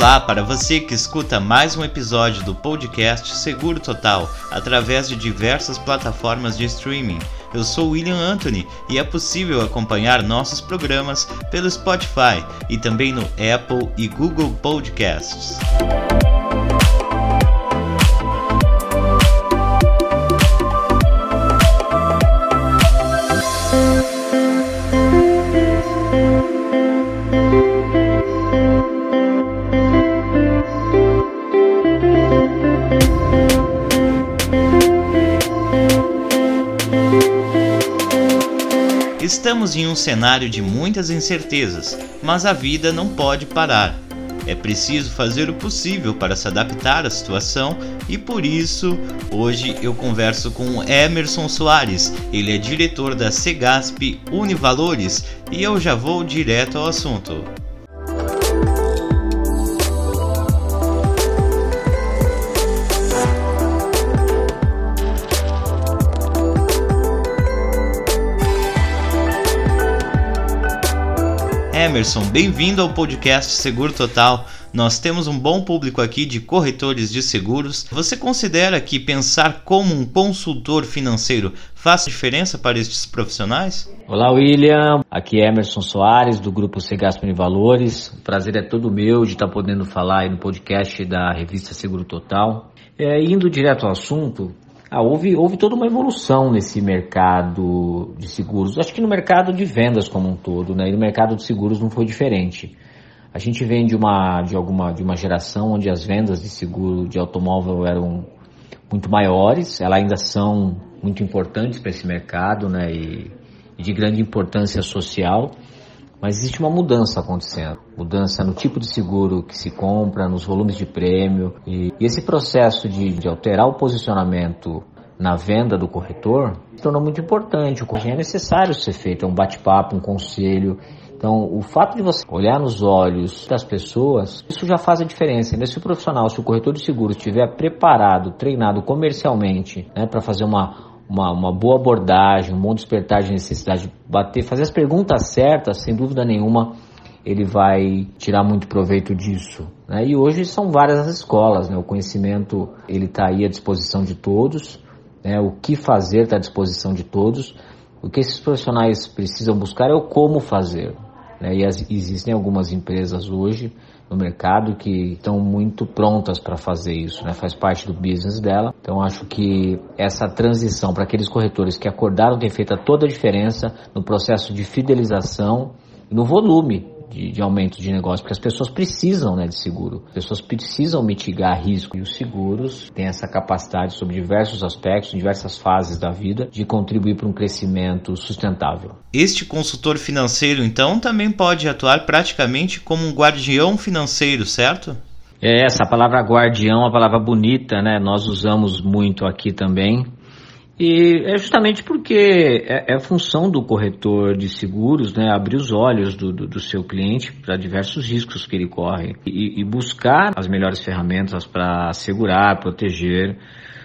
Olá para você que escuta mais um episódio do podcast Seguro Total através de diversas plataformas de streaming. Eu sou William Anthony e é possível acompanhar nossos programas pelo Spotify e também no Apple e Google Podcasts. Estamos em um cenário de muitas incertezas, mas a vida não pode parar. É preciso fazer o possível para se adaptar à situação e por isso hoje eu converso com Emerson Soares. Ele é diretor da Segasp Univalores e eu já vou direto ao assunto. Emerson, bem-vindo ao podcast Seguro Total. Nós temos um bom público aqui de corretores de seguros. Você considera que pensar como um consultor financeiro faz diferença para estes profissionais? Olá, William. Aqui é Emerson Soares, do grupo Segasp Valores. O prazer é todo meu de estar podendo falar aí no podcast da revista Seguro Total. É, indo direto ao assunto, ah, houve, houve toda uma evolução nesse mercado de seguros. Acho que no mercado de vendas como um todo, né? E no mercado de seguros não foi diferente. A gente vem de uma, de alguma, de uma geração onde as vendas de seguro de automóvel eram muito maiores, elas ainda são muito importantes para esse mercado, né? E, e de grande importância social. Mas existe uma mudança acontecendo. Mudança no tipo de seguro que se compra, nos volumes de prêmio. E, e esse processo de, de, alterar o posicionamento na venda do corretor se tornou muito importante. O corretor é necessário ser feito, é um bate-papo, um conselho. Então, o fato de você olhar nos olhos das pessoas, isso já faz a diferença. Se o profissional, se o corretor de seguros estiver preparado, treinado comercialmente, né, para fazer uma, uma, uma boa abordagem, um bom despertar de necessidade de bater, fazer as perguntas certas, sem dúvida nenhuma, ele vai tirar muito proveito disso. Né? E hoje são várias as escolas, né? o conhecimento ele está aí à disposição de todos, né? o que fazer está à disposição de todos. O que esses profissionais precisam buscar é o como fazer. Né? E as, existem algumas empresas hoje no mercado que estão muito prontas para fazer isso, né? faz parte do business dela. Então acho que essa transição para aqueles corretores que acordaram tem feito toda a diferença no processo de fidelização e no volume de, de, aumento de negócio, porque as pessoas precisam né, de seguro, as pessoas precisam mitigar risco e os seguros têm essa capacidade sobre diversos aspectos, diversas fases da vida, de contribuir para um crescimento sustentável. Este consultor financeiro, então, também pode atuar praticamente como um guardião financeiro, certo? É, essa palavra guardião é uma palavra bonita, né? Nós usamos muito aqui também. E é justamente porque é, é função do corretor de seguros né, abrir os olhos do, do, do seu cliente para diversos riscos que ele corre e, e buscar as melhores ferramentas para assegurar, proteger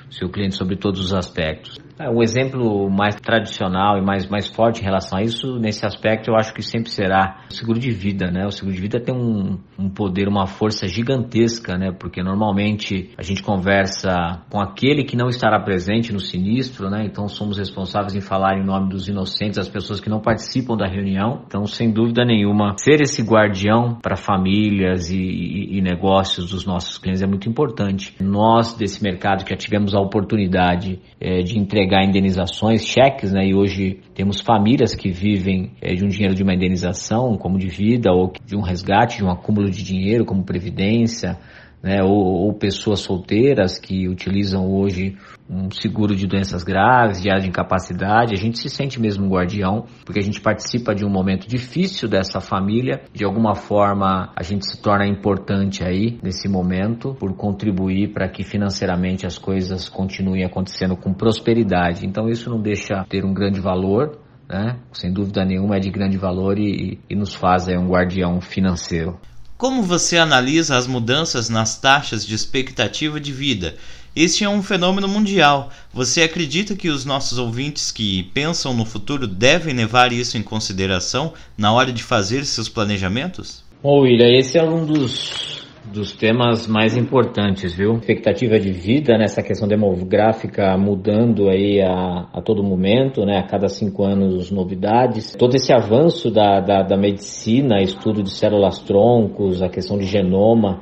o seu cliente sobre todos os aspectos. É, o exemplo mais tradicional e mais, mais forte em relação a isso, nesse aspecto, eu acho que sempre será o seguro de vida, né? O seguro de vida tem um, um poder, uma força gigantesca, né? Porque normalmente a gente conversa com aquele que não estará presente no sinistro, né? Então somos responsáveis em falar em nome dos inocentes, as pessoas que não participam da reunião. Então, sem dúvida nenhuma, ser esse guardião para famílias e, e, e negócios dos nossos clientes é muito importante. Nós, desse mercado, que já tivemos a oportunidade é, de entregar entregar indenizações, cheques, né? E hoje temos famílias que vivem é, de um dinheiro de uma indenização, como de vida, ou de um resgate, de um acúmulo de dinheiro, como previdência, né, ou, ou, pessoas solteiras que utilizam hoje um seguro de doenças graves, de incapacidade, a gente se sente mesmo um guardião, porque a gente participa de um momento difícil dessa família, de alguma forma a gente se torna importante aí nesse momento por contribuir para que financeiramente as coisas continuem acontecendo com prosperidade. Então isso não deixa ter um grande valor, né? Sem dúvida nenhuma é de grande valor e, e nos faz aí um guardião financeiro. Como você analisa as mudanças nas taxas de expectativa de vida? Este é um fenômeno mundial. Você acredita que os nossos ouvintes que pensam no futuro devem levar isso em consideração na hora de fazer seus planejamentos? Bom, William, esse é um dos, dos temas mais importantes, viu? Expectativa de vida nessa questão demográfica mudando aí a, a todo momento, né? A cada cinco anos novidades. Todo esse avanço da, da, da medicina, estudo de células troncos, a questão de genoma,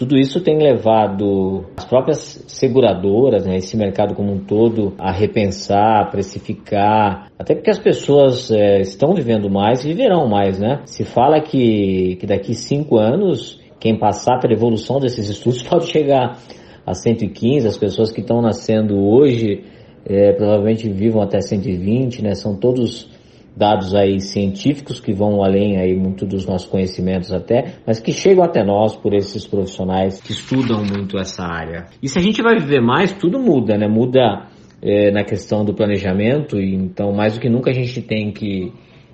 tudo isso tem levado as próprias seguradoras, né, esse mercado como um todo, a repensar, a precificar, até porque as pessoas é, estão vivendo mais e viverão mais, né? Se fala que, que daqui cinco anos, quem passar pela evolução desses estudos pode chegar a 115, as pessoas que estão nascendo hoje é, provavelmente vivam até 120, né? São todos dados aí científicos que vão além aí muito dos nossos conhecimentos até, mas que chegam até nós por esses profissionais que estudam muito essa área. E se a gente vai viver mais, tudo muda, né? Muda é, na questão do planejamento, então mais do que nunca a gente tem que,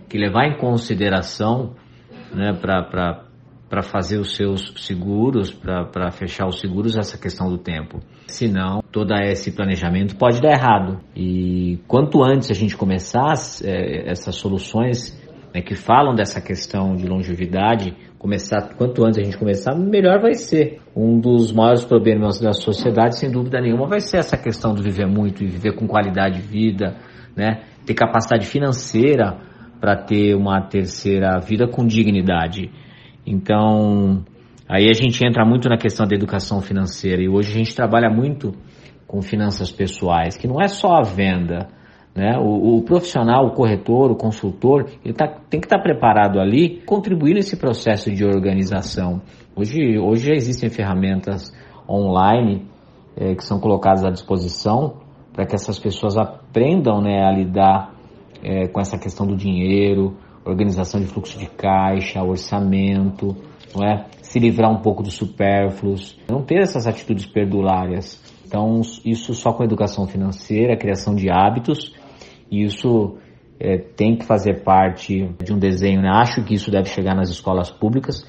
que levar em consideração né, para para fazer os seus seguros, para fechar os seguros, essa questão do tempo. Senão, todo esse planejamento pode dar errado. E quanto antes a gente começar é, essas soluções né, que falam dessa questão de longevidade, começar quanto antes a gente começar, melhor vai ser. Um dos maiores problemas da sociedade, sem dúvida nenhuma, vai ser essa questão de viver muito e viver com qualidade de vida, né? Ter capacidade financeira para ter uma terceira vida com dignidade. Então, aí a gente entra muito na questão da educação financeira e hoje a gente trabalha muito com finanças pessoais, que não é só a venda, né? O, o profissional, o corretor, o consultor, ele tá, tem que estar tá preparado ali, contribuir nesse processo de organização. Hoje, hoje já existem ferramentas online é, que são colocadas à disposição para que essas pessoas aprendam né, a lidar é, com essa questão do dinheiro, organização de fluxo de caixa, orçamento, não é? se livrar um pouco dos supérfluos, não ter essas atitudes perdulárias. Então, isso só com educação financeira, criação de hábitos, e isso é, tem que fazer parte de um desenho. Né? Acho que isso deve chegar nas escolas públicas,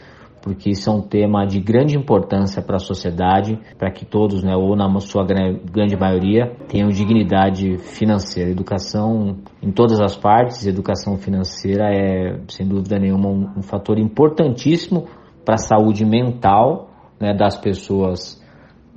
porque isso é um tema de grande importância para a sociedade, para que todos, né, ou na sua grande maioria, tenham dignidade financeira. Educação em todas as partes, educação financeira é, sem dúvida nenhuma, um, um fator importantíssimo para a saúde mental né, das pessoas.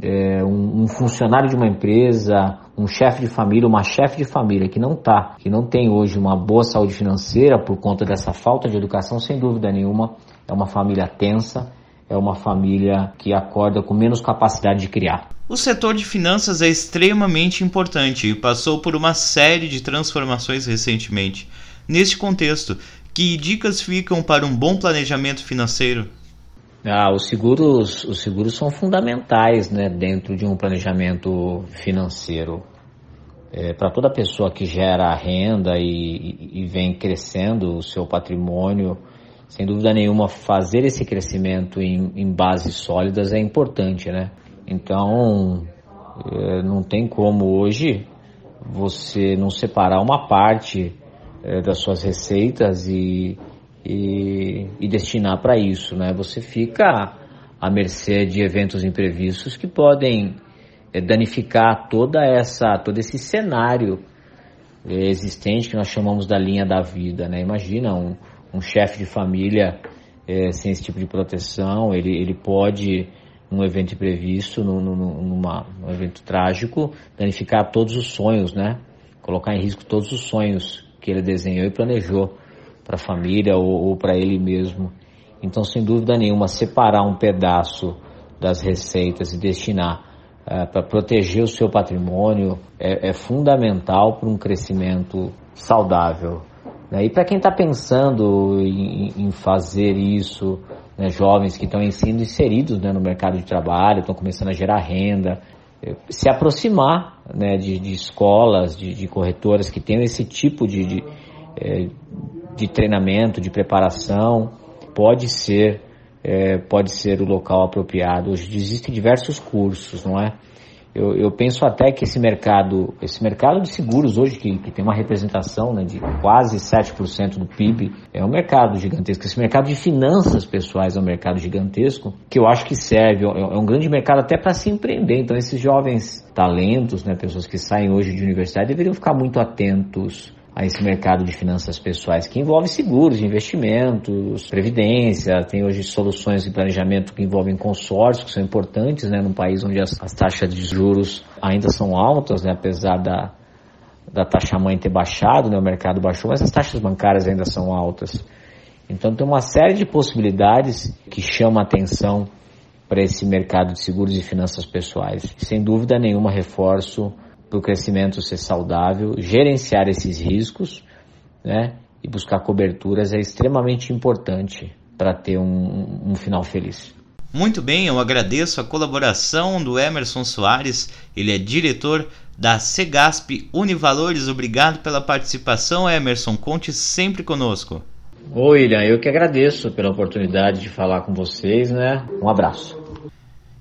É, um, um funcionário de uma empresa, um chefe de família, uma chefe de família que não tá, que não tem hoje uma boa saúde financeira por conta dessa falta de educação, sem dúvida nenhuma, é uma família tensa, é uma família que acorda com menos capacidade de criar. O setor de finanças é extremamente importante e passou por uma série de transformações recentemente. Neste contexto, que dicas ficam para um bom planejamento financeiro? Ah, os seguros, os seguros são fundamentais né, dentro de um planejamento financeiro. É, para toda pessoa que gera renda e, e, vem crescendo o seu patrimônio, sem dúvida nenhuma, fazer esse crescimento em, em bases sólidas é importante, né? Então, é, não tem como hoje você não separar uma parte é, das suas receitas e, e, e destinar para isso, né? Você fica à mercê de eventos imprevistos que podem é, danificar toda essa, todo esse cenário existente que nós chamamos da linha da vida, né? Imagina um, um chefe de família é, sem esse tipo de proteção, ele, ele pode, num evento imprevisto, num, num, numa, num evento trágico, danificar todos os sonhos, né? Colocar em risco todos os sonhos que ele desenhou e planejou para a família ou, ou para ele mesmo. Então, sem dúvida nenhuma, separar um pedaço das receitas e destinar é, para proteger o seu patrimônio é, é fundamental para um crescimento saudável. Né? E para quem está pensando em, fazer isso, né, jovens que estão sendo inseridos né, no mercado de trabalho, estão começando a gerar renda, é, se aproximar né, de, de escolas, de, de, corretoras que tenham esse tipo de, de, de treinamento, de preparação, pode ser, é, pode ser o local apropriado. Hoje existem diversos cursos, não é? Eu, eu, penso até que esse mercado, esse mercado de seguros hoje, que, que tem uma representação né, de quase 7% do PIB, é um mercado gigantesco. Esse mercado de finanças pessoais é um mercado gigantesco, que eu acho que serve, é, é um grande mercado até para se empreender. Então, esses jovens talentos, né, pessoas que saem hoje de universidade, deveriam ficar muito atentos a esse mercado de finanças pessoais, que envolve seguros, investimentos, previdência, tem hoje soluções de planejamento que envolvem consórcios, que são importantes, né, num país onde as, as taxas de juros ainda são altas, né, apesar da, da taxa mãe ter baixado, né, o mercado baixou, mas as taxas bancárias ainda são altas. Então tem uma série de possibilidades que chamam a atenção para esse mercado de seguros e finanças pessoais. Sem dúvida nenhuma, reforço para o crescimento ser saudável, gerenciar esses riscos né, e buscar coberturas é extremamente importante para ter um, um final feliz. Muito bem, eu agradeço a colaboração do Emerson Soares, ele é diretor da Segasp Univalores. Obrigado pela participação, Emerson. Conte sempre conosco. Oi, William, eu que agradeço pela oportunidade de falar com vocês, né? Um abraço.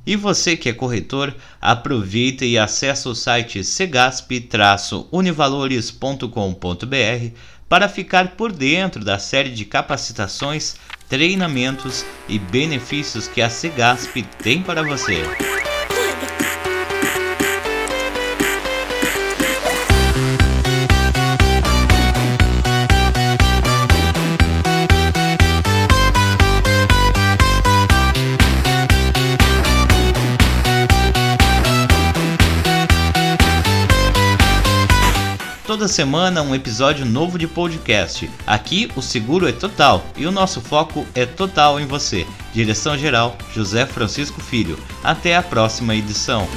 E você que é corretor, aproveita e acessa o site segasp-univalores.com.br para ficar por dentro da série de capacitações, treinamentos e benefícios que a Segasp tem para você. Semana um episódio novo de podcast. Aqui o seguro é total e o nosso foco é total em você. Direção geral José Francisco Filho. Até a próxima edição.